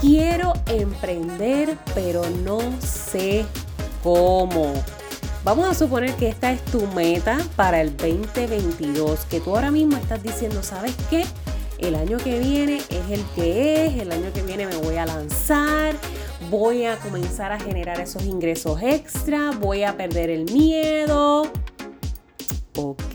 Quiero emprender, pero no sé cómo. Vamos a suponer que esta es tu meta para el 2022, que tú ahora mismo estás diciendo, ¿sabes qué? El año que viene es el que es, el año que viene me voy a lanzar, voy a comenzar a generar esos ingresos extra, voy a perder el miedo. Ok,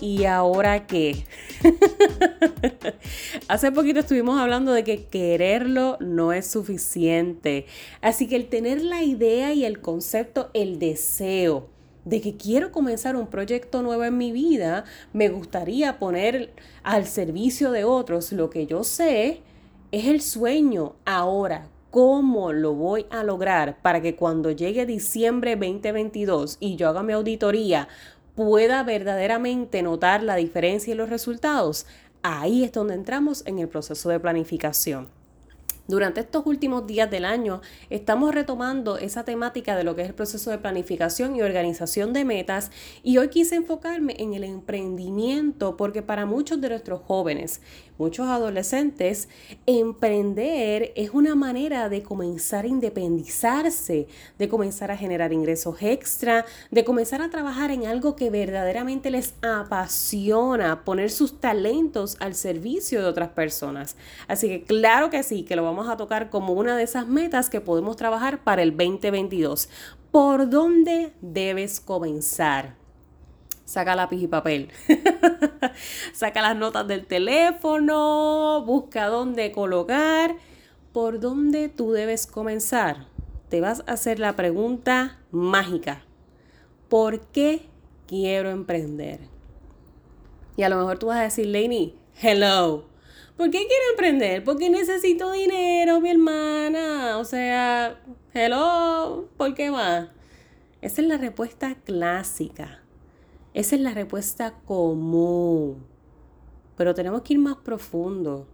¿y ahora qué? Hace poquito estuvimos hablando de que quererlo no es suficiente. Así que el tener la idea y el concepto, el deseo de que quiero comenzar un proyecto nuevo en mi vida, me gustaría poner al servicio de otros lo que yo sé, es el sueño. Ahora, ¿cómo lo voy a lograr para que cuando llegue diciembre 2022 y yo haga mi auditoría, pueda verdaderamente notar la diferencia y los resultados, ahí es donde entramos en el proceso de planificación. Durante estos últimos días del año estamos retomando esa temática de lo que es el proceso de planificación y organización de metas y hoy quise enfocarme en el emprendimiento porque para muchos de nuestros jóvenes, muchos adolescentes, emprender es una manera de comenzar a independizarse, de comenzar a generar ingresos extra, de comenzar a trabajar en algo que verdaderamente les apasiona, poner sus talentos al servicio de otras personas. Así que claro que sí, que lo vamos a tocar como una de esas metas que podemos trabajar para el 2022. ¿Por dónde debes comenzar? Saca lápiz y papel. Saca las notas del teléfono, busca dónde colocar. ¿Por dónde tú debes comenzar? Te vas a hacer la pregunta mágica. ¿Por qué quiero emprender? Y a lo mejor tú vas a decir, Lainey, hello, ¿Por qué quiero emprender? Porque necesito dinero, mi hermana. O sea, hello, ¿por qué más? Esa es la respuesta clásica. Esa es la respuesta común. Pero tenemos que ir más profundo.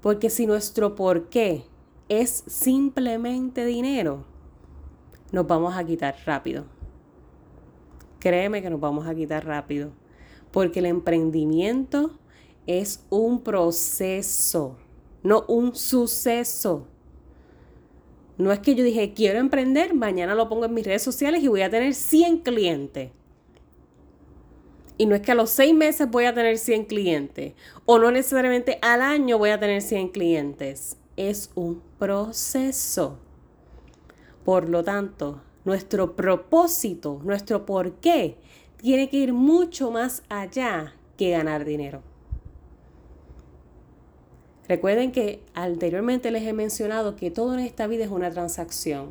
Porque si nuestro por qué es simplemente dinero, nos vamos a quitar rápido. Créeme que nos vamos a quitar rápido. Porque el emprendimiento es un proceso, no un suceso. No es que yo dije, quiero emprender, mañana lo pongo en mis redes sociales y voy a tener 100 clientes. Y no es que a los seis meses voy a tener 100 clientes. O no necesariamente al año voy a tener 100 clientes. Es un proceso. Por lo tanto, nuestro propósito, nuestro porqué, tiene que ir mucho más allá que ganar dinero. Recuerden que anteriormente les he mencionado que todo en esta vida es una transacción.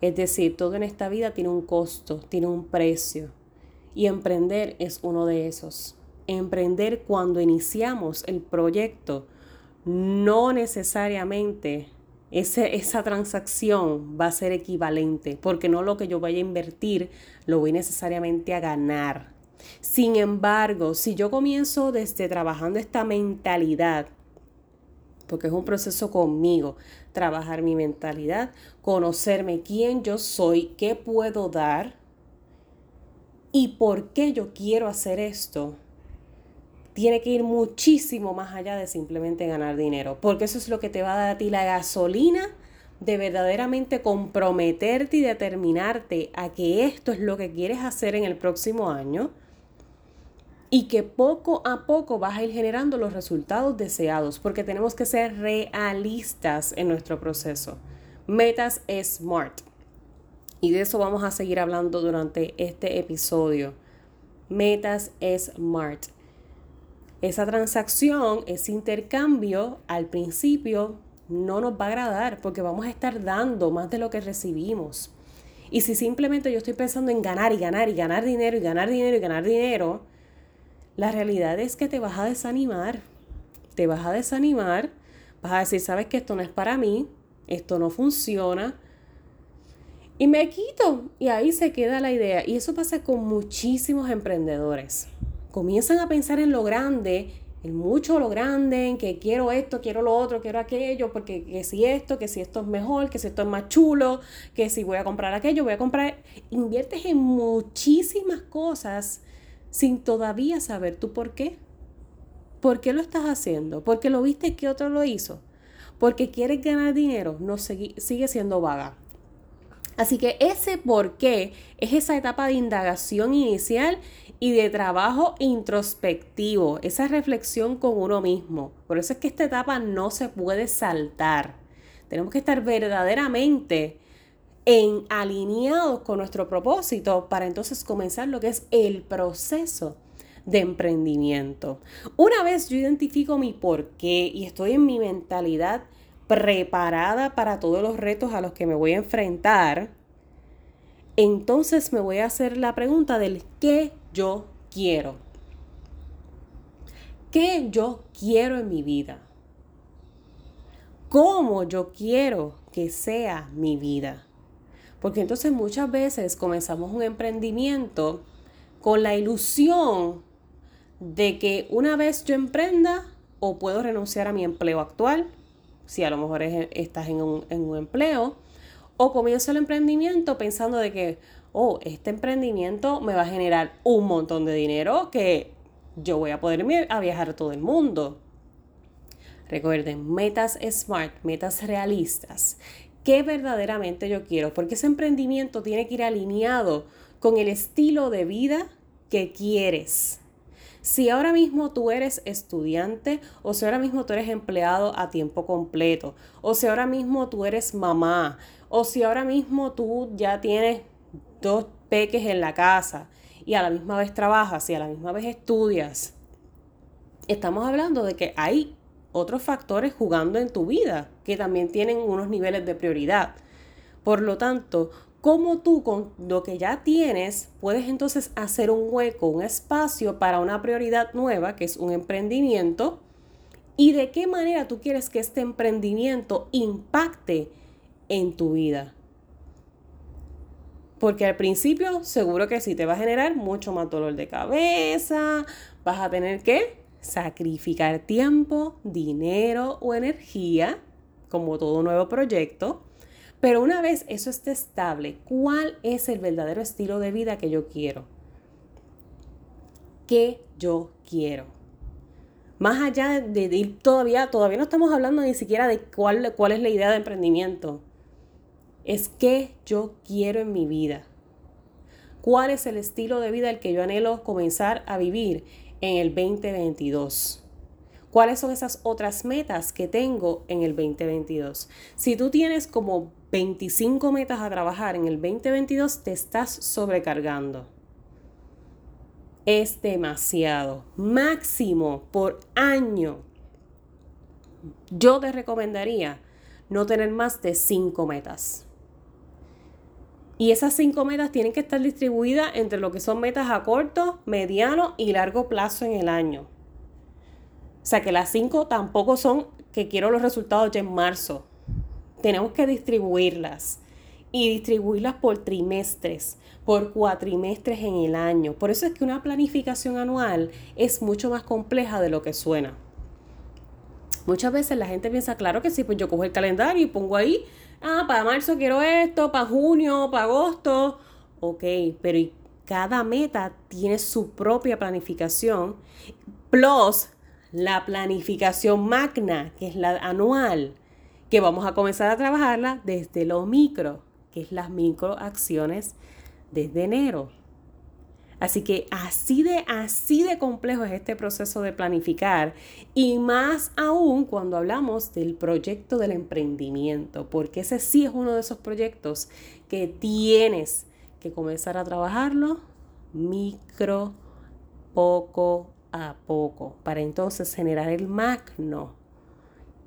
Es decir, todo en esta vida tiene un costo, tiene un precio. Y emprender es uno de esos. Emprender cuando iniciamos el proyecto, no necesariamente esa transacción va a ser equivalente, porque no lo que yo vaya a invertir lo voy necesariamente a ganar. Sin embargo, si yo comienzo desde trabajando esta mentalidad porque es un proceso conmigo, trabajar mi mentalidad, conocerme quién yo soy, qué puedo dar y por qué yo quiero hacer esto. Tiene que ir muchísimo más allá de simplemente ganar dinero, porque eso es lo que te va a dar a ti la gasolina de verdaderamente comprometerte y determinarte a que esto es lo que quieres hacer en el próximo año y que poco a poco vas a ir generando los resultados deseados, porque tenemos que ser realistas en nuestro proceso. Metas SMART. Y de eso vamos a seguir hablando durante este episodio. Metas SMART. Esa transacción, ese intercambio, al principio no nos va a agradar porque vamos a estar dando más de lo que recibimos. Y si simplemente yo estoy pensando en ganar y ganar y ganar dinero y ganar dinero y ganar dinero, la realidad es que te vas a desanimar. Te vas a desanimar, vas a decir, sabes que esto no es para mí, esto no funciona. Y me quito y ahí se queda la idea. Y eso pasa con muchísimos emprendedores. Comienzan a pensar en lo grande, en mucho lo grande, en que quiero esto, quiero lo otro, quiero aquello, porque que si esto, que si esto es mejor, que si esto es más chulo, que si voy a comprar aquello, voy a comprar. Inviertes en muchísimas cosas sin todavía saber tú por qué. ¿Por qué lo estás haciendo? ¿Porque lo viste que otro lo hizo? ¿Porque quieres ganar dinero? No sigue siendo vaga. Así que ese por qué es esa etapa de indagación inicial y de trabajo introspectivo, esa reflexión con uno mismo. Por eso es que esta etapa no se puede saltar. Tenemos que estar verdaderamente en alineados con nuestro propósito para entonces comenzar lo que es el proceso de emprendimiento. Una vez yo identifico mi por qué y estoy en mi mentalidad preparada para todos los retos a los que me voy a enfrentar, entonces me voy a hacer la pregunta del qué yo quiero. ¿Qué yo quiero en mi vida? ¿Cómo yo quiero que sea mi vida? Porque entonces muchas veces comenzamos un emprendimiento con la ilusión de que una vez yo emprenda o puedo renunciar a mi empleo actual, si a lo mejor estás en un, en un empleo, o comienzo el emprendimiento pensando de que, oh, este emprendimiento me va a generar un montón de dinero que yo voy a poder a viajar a todo el mundo. Recuerden, metas smart, metas realistas. ¿Qué verdaderamente yo quiero? Porque ese emprendimiento tiene que ir alineado con el estilo de vida que quieres. Si ahora mismo tú eres estudiante o si ahora mismo tú eres empleado a tiempo completo o si ahora mismo tú eres mamá o si ahora mismo tú ya tienes dos peques en la casa y a la misma vez trabajas y a la misma vez estudias, estamos hablando de que hay otros factores jugando en tu vida que también tienen unos niveles de prioridad. Por lo tanto, cómo tú con lo que ya tienes puedes entonces hacer un hueco, un espacio para una prioridad nueva, que es un emprendimiento, y de qué manera tú quieres que este emprendimiento impacte en tu vida. Porque al principio seguro que sí te va a generar mucho más dolor de cabeza, vas a tener que sacrificar tiempo, dinero o energía, como todo nuevo proyecto, pero una vez eso esté estable, ¿cuál es el verdadero estilo de vida que yo quiero? ¿Qué yo quiero? Más allá de, ir todavía, todavía no estamos hablando ni siquiera de cuál, cuál es la idea de emprendimiento. Es qué yo quiero en mi vida. ¿Cuál es el estilo de vida el que yo anhelo comenzar a vivir en el 2022? ¿Cuáles son esas otras metas que tengo en el 2022? Si tú tienes como 25 metas a trabajar en el 2022, te estás sobrecargando. Es demasiado. Máximo por año. Yo te recomendaría no tener más de 5 metas. Y esas 5 metas tienen que estar distribuidas entre lo que son metas a corto, mediano y largo plazo en el año. O sea que las 5 tampoco son que quiero los resultados ya en marzo tenemos que distribuirlas y distribuirlas por trimestres, por cuatrimestres en el año. Por eso es que una planificación anual es mucho más compleja de lo que suena. Muchas veces la gente piensa, claro que sí, pues yo cojo el calendario y pongo ahí, ah, para marzo quiero esto, para junio, para agosto. Ok, pero cada meta tiene su propia planificación, plus la planificación magna, que es la anual que vamos a comenzar a trabajarla desde lo micro, que es las microacciones desde enero. Así que así de, así de complejo es este proceso de planificar y más aún cuando hablamos del proyecto del emprendimiento, porque ese sí es uno de esos proyectos que tienes que comenzar a trabajarlo micro, poco a poco, para entonces generar el magno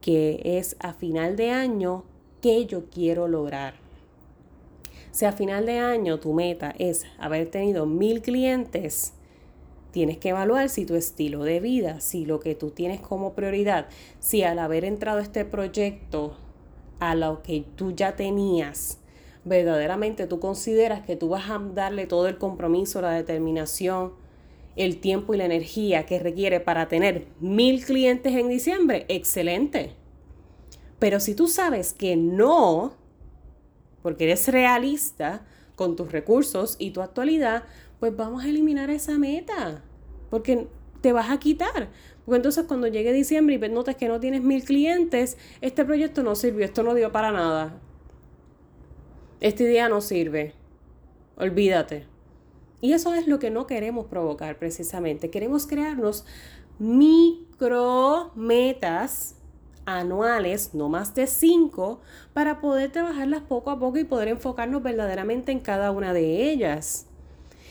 que es a final de año qué yo quiero lograr. Si a final de año tu meta es haber tenido mil clientes, tienes que evaluar si tu estilo de vida, si lo que tú tienes como prioridad, si al haber entrado este proyecto a lo que tú ya tenías, verdaderamente tú consideras que tú vas a darle todo el compromiso, la determinación, el tiempo y la energía que requiere para tener mil clientes en diciembre, excelente. Pero si tú sabes que no, porque eres realista con tus recursos y tu actualidad, pues vamos a eliminar esa meta, porque te vas a quitar. Porque entonces cuando llegue diciembre y notas que no tienes mil clientes, este proyecto no sirvió, esto no dio para nada. Este día no sirve. Olvídate. Y eso es lo que no queremos provocar precisamente. Queremos crearnos micro metas anuales, no más de cinco, para poder trabajarlas poco a poco y poder enfocarnos verdaderamente en cada una de ellas.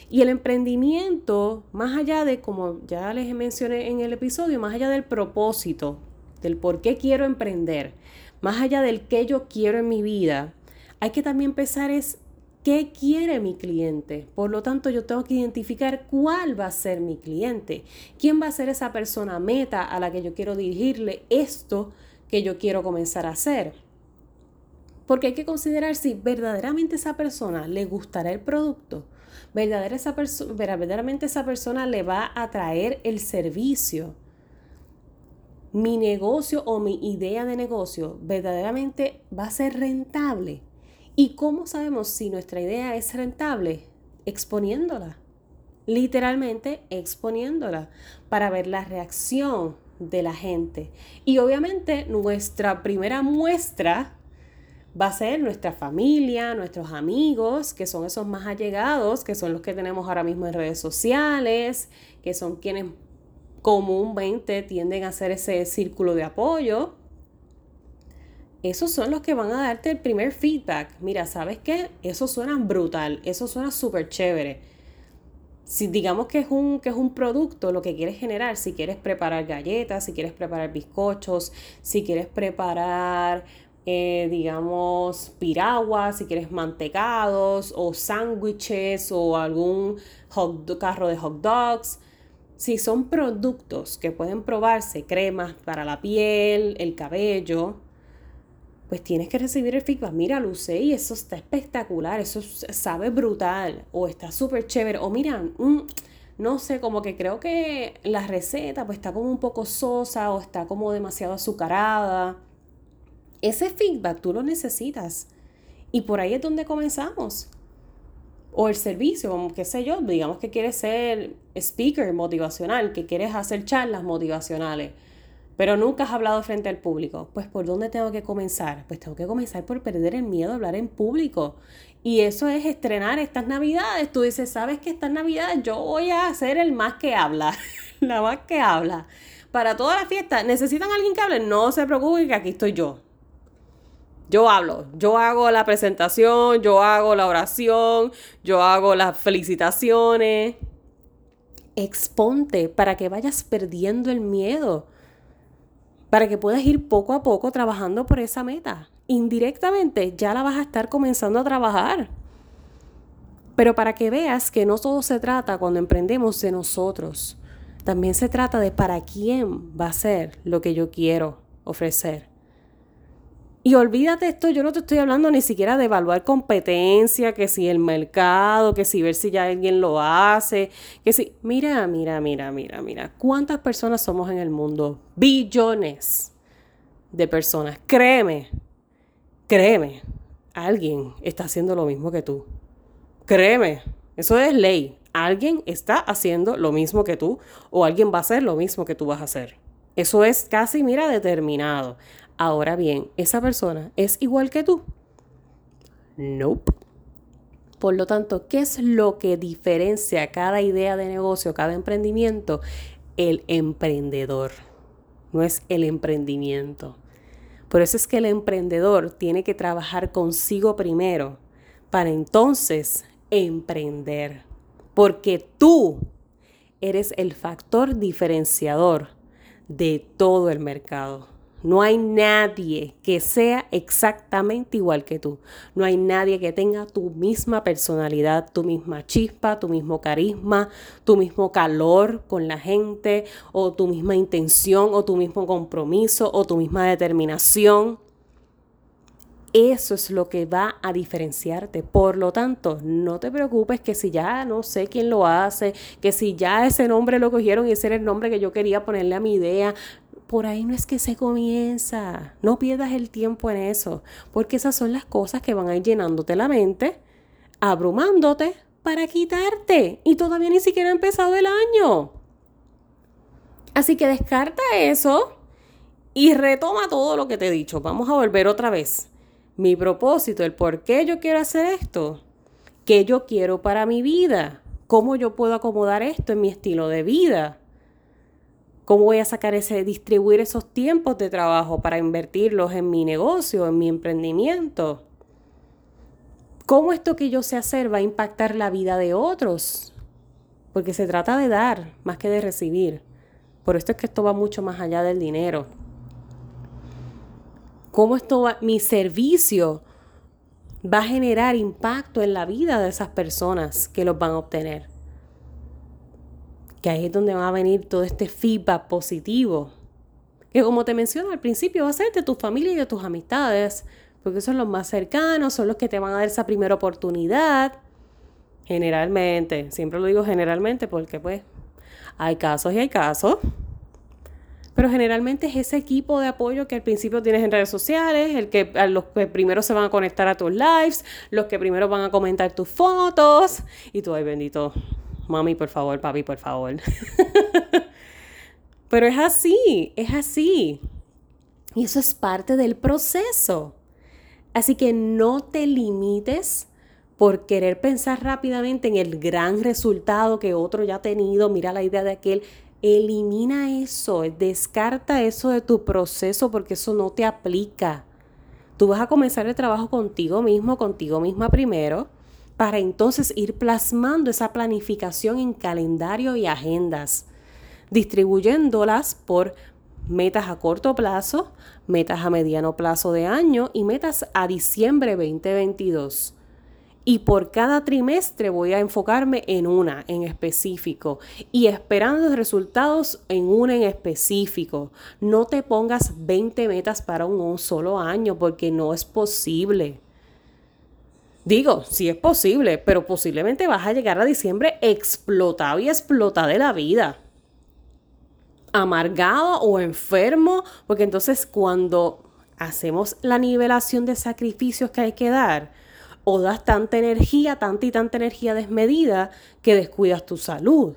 Y el emprendimiento, más allá de, como ya les mencioné en el episodio, más allá del propósito, del por qué quiero emprender, más allá del qué yo quiero en mi vida, hay que también pensar es ¿Qué quiere mi cliente? Por lo tanto, yo tengo que identificar cuál va a ser mi cliente. ¿Quién va a ser esa persona meta a la que yo quiero dirigirle esto que yo quiero comenzar a hacer? Porque hay que considerar si verdaderamente esa persona le gustará el producto, verdaderamente esa persona le va a traer el servicio. Mi negocio o mi idea de negocio verdaderamente va a ser rentable. ¿Y cómo sabemos si nuestra idea es rentable? Exponiéndola. Literalmente exponiéndola para ver la reacción de la gente. Y obviamente nuestra primera muestra va a ser nuestra familia, nuestros amigos, que son esos más allegados, que son los que tenemos ahora mismo en redes sociales, que son quienes comúnmente tienden a hacer ese círculo de apoyo esos son los que van a darte el primer feedback. Mira, ¿sabes qué? Eso suena brutal, eso suena súper chévere. Si digamos que es, un, que es un producto, lo que quieres generar, si quieres preparar galletas, si quieres preparar bizcochos, si quieres preparar, eh, digamos, piraguas, si quieres mantecados o sándwiches o algún carro de hot dogs. Si son productos que pueden probarse, cremas para la piel, el cabello, pues tienes que recibir el feedback. Mira, Luce, y eso está espectacular, eso sabe brutal, o está súper chévere, o mira, mm, no sé, como que creo que la receta pues está como un poco sosa o está como demasiado azucarada. Ese feedback tú lo necesitas. Y por ahí es donde comenzamos. O el servicio, qué sé yo, digamos que quieres ser speaker motivacional, que quieres hacer charlas motivacionales pero nunca has hablado frente al público. Pues ¿por dónde tengo que comenzar? Pues tengo que comenzar por perder el miedo a hablar en público. Y eso es estrenar estas navidades. Tú dices, ¿sabes que estas navidades yo voy a ser el más que habla? la más que habla. Para toda la fiesta, ¿necesitan alguien que hable? No se preocupen que aquí estoy yo. Yo hablo, yo hago la presentación, yo hago la oración, yo hago las felicitaciones. Exponte para que vayas perdiendo el miedo para que puedas ir poco a poco trabajando por esa meta. Indirectamente ya la vas a estar comenzando a trabajar. Pero para que veas que no todo se trata cuando emprendemos de nosotros, también se trata de para quién va a ser lo que yo quiero ofrecer. Y olvídate esto, yo no te estoy hablando ni siquiera de evaluar competencia, que si el mercado, que si ver si ya alguien lo hace, que si, mira, mira, mira, mira, mira, ¿cuántas personas somos en el mundo? Billones de personas. Créeme, créeme, alguien está haciendo lo mismo que tú. Créeme, eso es ley. Alguien está haciendo lo mismo que tú o alguien va a hacer lo mismo que tú vas a hacer. Eso es casi, mira, determinado. Ahora bien, ¿esa persona es igual que tú? Nope. Por lo tanto, ¿qué es lo que diferencia cada idea de negocio, cada emprendimiento? El emprendedor, no es el emprendimiento. Por eso es que el emprendedor tiene que trabajar consigo primero para entonces emprender. Porque tú eres el factor diferenciador de todo el mercado. No hay nadie que sea exactamente igual que tú. No hay nadie que tenga tu misma personalidad, tu misma chispa, tu mismo carisma, tu mismo calor con la gente, o tu misma intención, o tu mismo compromiso, o tu misma determinación. Eso es lo que va a diferenciarte. Por lo tanto, no te preocupes que si ya no sé quién lo hace, que si ya ese nombre lo cogieron y ese era el nombre que yo quería ponerle a mi idea, por ahí no es que se comienza. No pierdas el tiempo en eso, porque esas son las cosas que van a ir llenándote la mente, abrumándote para quitarte. Y todavía ni siquiera ha empezado el año. Así que descarta eso y retoma todo lo que te he dicho. Vamos a volver otra vez mi propósito, el por qué yo quiero hacer esto, qué yo quiero para mi vida, cómo yo puedo acomodar esto en mi estilo de vida, cómo voy a sacar ese, distribuir esos tiempos de trabajo para invertirlos en mi negocio, en mi emprendimiento. ¿Cómo esto que yo sé hacer va a impactar la vida de otros? Porque se trata de dar más que de recibir. Por esto es que esto va mucho más allá del dinero cómo esto va, mi servicio va a generar impacto en la vida de esas personas que los van a obtener. Que ahí es donde va a venir todo este feedback positivo. Que como te menciono al principio, va a ser de tu familia y de tus amistades, porque son los más cercanos, son los que te van a dar esa primera oportunidad. Generalmente, siempre lo digo generalmente porque pues hay casos y hay casos. Pero generalmente es ese equipo de apoyo que al principio tienes en redes sociales, el que a los que primero se van a conectar a tus lives, los que primero van a comentar tus fotos. Y tú, ay bendito, mami, por favor, papi, por favor. Pero es así, es así. Y eso es parte del proceso. Así que no te limites por querer pensar rápidamente en el gran resultado que otro ya ha tenido. Mira la idea de aquel Elimina eso, descarta eso de tu proceso porque eso no te aplica. Tú vas a comenzar el trabajo contigo mismo, contigo misma primero, para entonces ir plasmando esa planificación en calendario y agendas, distribuyéndolas por metas a corto plazo, metas a mediano plazo de año y metas a diciembre 2022 y por cada trimestre voy a enfocarme en una en específico y esperando resultados en una en específico. No te pongas 20 metas para un, solo año porque no es posible. Digo, sí es posible, pero posiblemente vas a llegar a diciembre explotado y explotado de la vida. Amargado o enfermo, porque entonces cuando hacemos la nivelación de sacrificios que hay que dar, o das tanta energía, tanta y tanta energía desmedida que descuidas tu salud.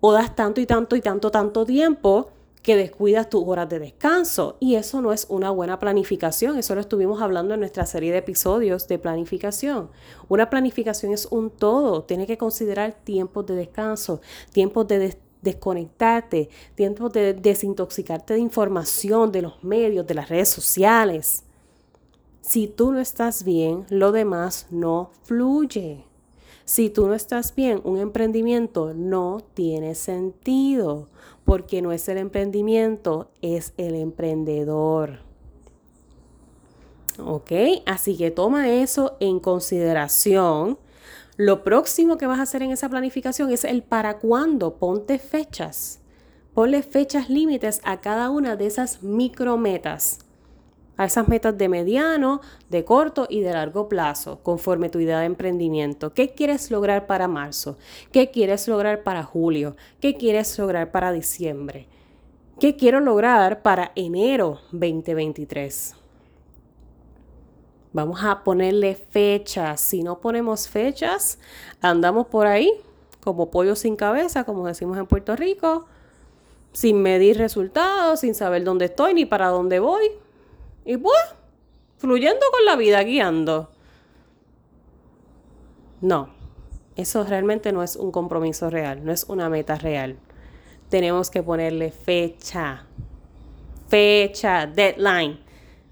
O das tanto y tanto y tanto, tanto tiempo que descuidas tus horas de descanso. Y eso no es una buena planificación. Eso lo estuvimos hablando en nuestra serie de episodios de planificación. Una planificación es un todo. Tiene que considerar tiempos de descanso, tiempos de desconectarte, tiempos de desintoxicarte de información, de los medios, de las redes sociales. Si tú no estás bien, lo demás no fluye. Si tú no estás bien, un emprendimiento no tiene sentido, porque no es el emprendimiento, es el emprendedor. ¿Ok? Así que toma eso en consideración. Lo próximo que vas a hacer en esa planificación es el para cuándo. Ponte fechas. Ponle fechas límites a cada una de esas micrometas a esas metas de mediano, de corto y de largo plazo, conforme tu idea de emprendimiento. ¿Qué quieres lograr para marzo? ¿Qué quieres lograr para julio? ¿Qué quieres lograr para diciembre? ¿Qué quiero lograr para enero 2023? Vamos a ponerle fechas. Si no ponemos fechas, andamos por ahí como pollo sin cabeza, como decimos en Puerto Rico, sin medir resultados, sin saber dónde estoy ni para dónde voy. Y pues, fluyendo con la vida, guiando. No, eso realmente no es un compromiso real, no es una meta real. Tenemos que ponerle fecha, fecha, deadline,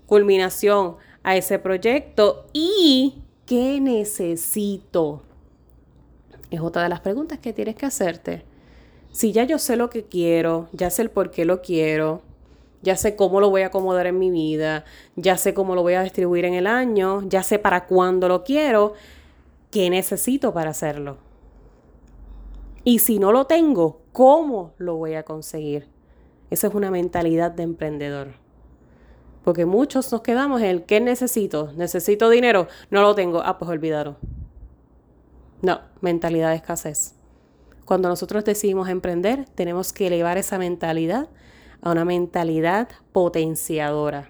culminación a ese proyecto y qué necesito. Es otra de las preguntas que tienes que hacerte. Si ya yo sé lo que quiero, ya sé el por qué lo quiero, ya sé cómo lo voy a acomodar en mi vida, ya sé cómo lo voy a distribuir en el año, ya sé para cuándo lo quiero, qué necesito para hacerlo. Y si no lo tengo, ¿cómo lo voy a conseguir? Esa es una mentalidad de emprendedor. Porque muchos nos quedamos en el ¿qué necesito? ¿Necesito dinero? No lo tengo. Ah, pues olvidaron. No, mentalidad de escasez. Cuando nosotros decidimos emprender, tenemos que elevar esa mentalidad a una mentalidad potenciadora.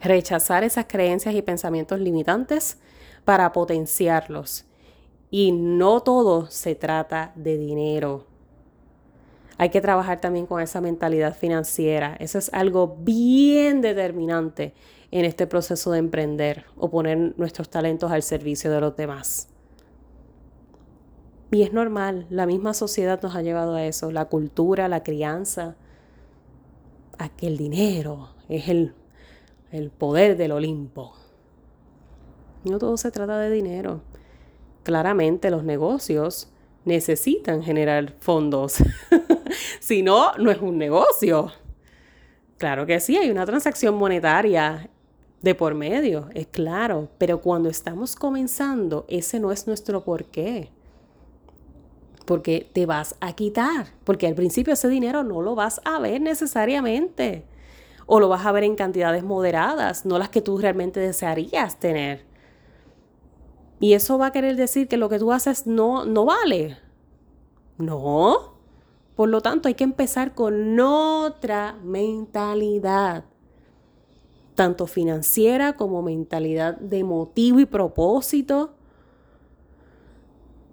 Rechazar esas creencias y pensamientos limitantes para potenciarlos. Y no todo se trata de dinero. Hay que trabajar también con esa mentalidad financiera. Eso es algo bien determinante en este proceso de emprender o poner nuestros talentos al servicio de los demás. Y es normal, la misma sociedad nos ha llevado a eso, la cultura, la crianza, a que el dinero es el, el poder del Olimpo. No todo se trata de dinero. Claramente los negocios necesitan generar fondos. si no, no es un negocio. Claro que sí, hay una transacción monetaria de por medio, es claro, pero cuando estamos comenzando, ese no es nuestro porqué porque te vas a quitar, porque al principio ese dinero no lo vas a ver necesariamente, o lo vas a ver en cantidades moderadas, no las que tú realmente desearías tener. Y eso va a querer decir que lo que tú haces no, no vale. No. Por lo tanto, hay que empezar con otra mentalidad, tanto financiera como mentalidad de motivo y propósito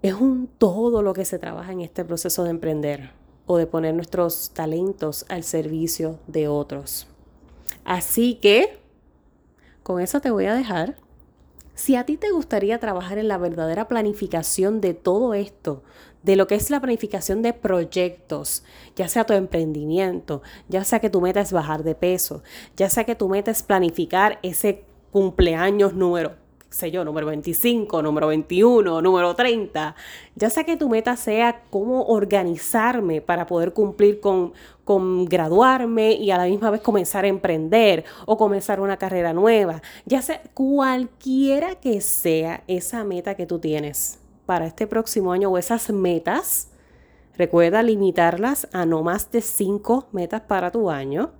es un todo lo que se trabaja en este proceso de emprender o de poner nuestros talentos al servicio de otros. Así que, con eso te voy a dejar. Si a ti te gustaría trabajar en la verdadera planificación de todo esto, de lo que es la planificación de proyectos, ya sea tu emprendimiento, ya sea que tu meta es bajar de peso, ya sea que tu meta es planificar ese cumpleaños número sé yo, número 25, número 21, número 30. Ya sea que tu meta sea cómo organizarme para poder cumplir con, con graduarme y a la misma vez comenzar a emprender o comenzar una carrera nueva. Ya sea cualquiera que sea esa meta que tú tienes para este próximo año o esas metas, recuerda limitarlas a no más de 5 metas para tu año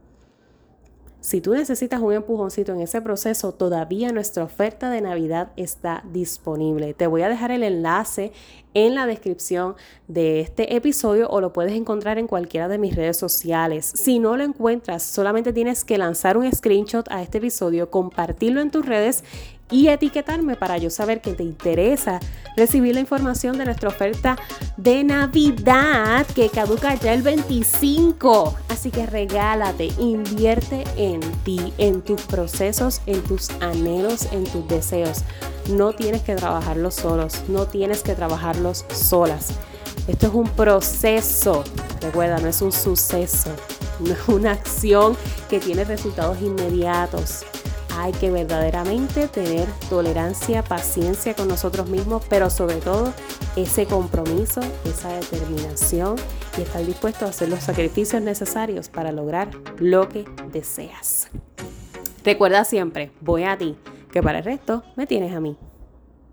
si tú necesitas un empujoncito en ese proceso, todavía nuestra oferta de Navidad está disponible. Te voy a dejar el enlace en la descripción de este episodio o lo puedes encontrar en cualquiera de mis redes sociales. Si no lo encuentras, solamente tienes que lanzar un screenshot a este episodio, compartirlo en tus redes y etiquetarme para yo saber que te interesa recibir la información de nuestra oferta de Navidad que caduca ya el 25. Así que regálate, invierte en ti, en tus procesos, en tus anhelos, en tus deseos. No tienes que trabajarlos solos, no tienes que trabajarlos solas. Esto es un proceso, recuerda, no es un suceso, no es una acción que tiene resultados inmediatos hay que verdaderamente tener tolerancia, paciencia con nosotros mismos, pero sobre todo ese compromiso, esa determinación y estar dispuesto a hacer los sacrificios necesarios para lograr lo que deseas. Recuerda siempre, voy a ti, que para el resto me tienes a mí.